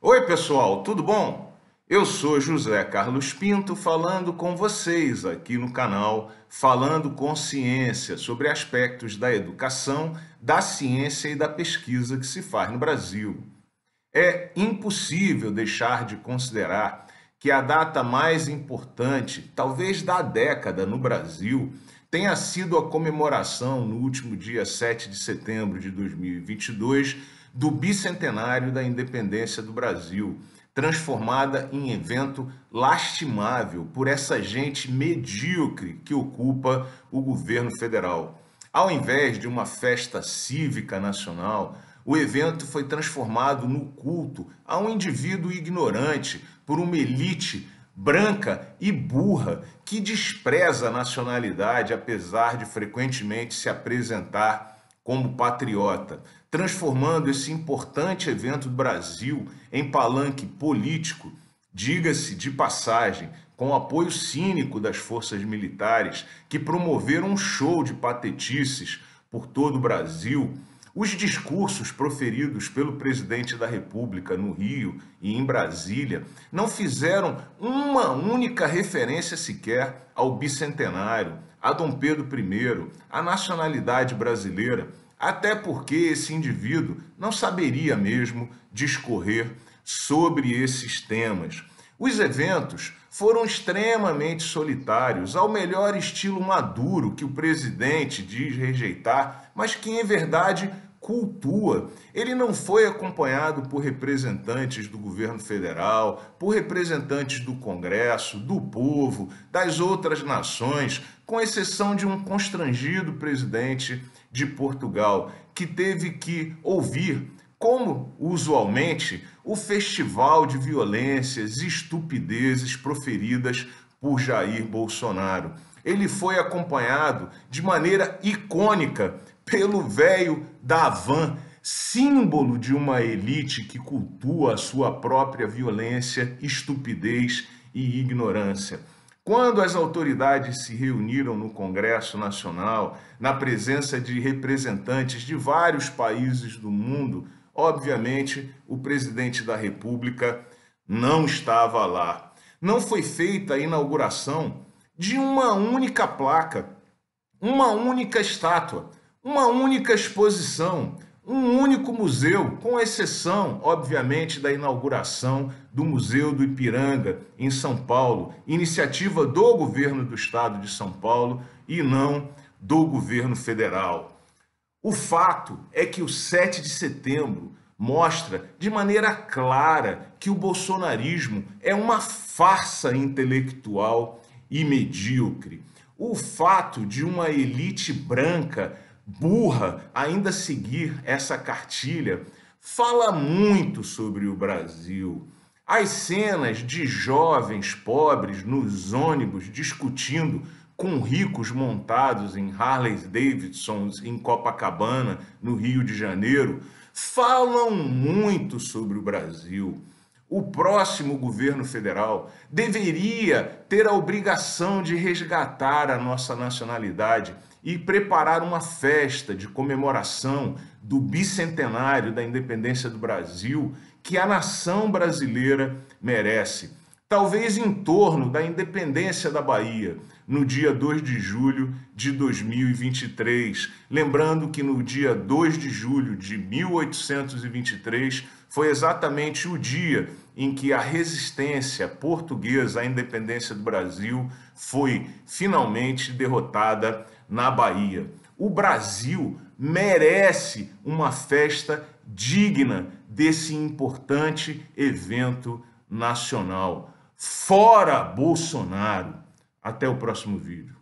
Oi, pessoal, tudo bom? Eu sou José Carlos Pinto falando com vocês aqui no canal Falando com Ciência sobre aspectos da educação, da ciência e da pesquisa que se faz no Brasil. É impossível deixar de considerar que a data mais importante, talvez da década no Brasil, tenha sido a comemoração no último dia 7 de setembro de 2022 do bicentenário da independência do Brasil, transformada em evento lastimável por essa gente medíocre que ocupa o governo federal. Ao invés de uma festa cívica nacional, o evento foi transformado no culto a um indivíduo ignorante por uma elite branca e burra que despreza a nacionalidade, apesar de frequentemente se apresentar como patriota, transformando esse importante evento do Brasil em palanque político, diga-se de passagem, com apoio cínico das forças militares que promoveram um show de patetices por todo o Brasil. Os discursos proferidos pelo presidente da República no Rio e em Brasília não fizeram uma única referência sequer ao bicentenário, a Dom Pedro I, a nacionalidade brasileira, até porque esse indivíduo não saberia mesmo discorrer sobre esses temas. Os eventos foram extremamente solitários, ao melhor estilo maduro que o presidente diz rejeitar, mas que em verdade cultua. Ele não foi acompanhado por representantes do governo federal, por representantes do Congresso, do povo, das outras nações, com exceção de um constrangido presidente de Portugal, que teve que ouvir, como usualmente, o festival de violências e estupidezes proferidas por Jair Bolsonaro. Ele foi acompanhado de maneira icônica pelo velho da símbolo de uma elite que cultua a sua própria violência, estupidez e ignorância. Quando as autoridades se reuniram no Congresso Nacional, na presença de representantes de vários países do mundo, obviamente o presidente da República não estava lá. Não foi feita a inauguração de uma única placa, uma única estátua, uma única exposição, um único museu, com exceção, obviamente, da inauguração do Museu do Ipiranga, em São Paulo, iniciativa do governo do estado de São Paulo e não do governo federal. O fato é que o 7 de setembro mostra de maneira clara que o bolsonarismo é uma farsa intelectual e medíocre. O fato de uma elite branca burra ainda seguir essa cartilha fala muito sobre o Brasil. As cenas de jovens pobres nos ônibus discutindo com ricos montados em Harley Davidsons em Copacabana, no Rio de Janeiro, falam muito sobre o Brasil. O próximo governo federal deveria ter a obrigação de resgatar a nossa nacionalidade e preparar uma festa de comemoração do bicentenário da independência do Brasil que a nação brasileira merece. Talvez em torno da independência da Bahia, no dia 2 de julho de 2023. Lembrando que no dia 2 de julho de 1823 foi exatamente o dia em que a resistência portuguesa à independência do Brasil foi finalmente derrotada na Bahia. O Brasil merece uma festa digna desse importante evento nacional. Fora Bolsonaro! Até o próximo vídeo.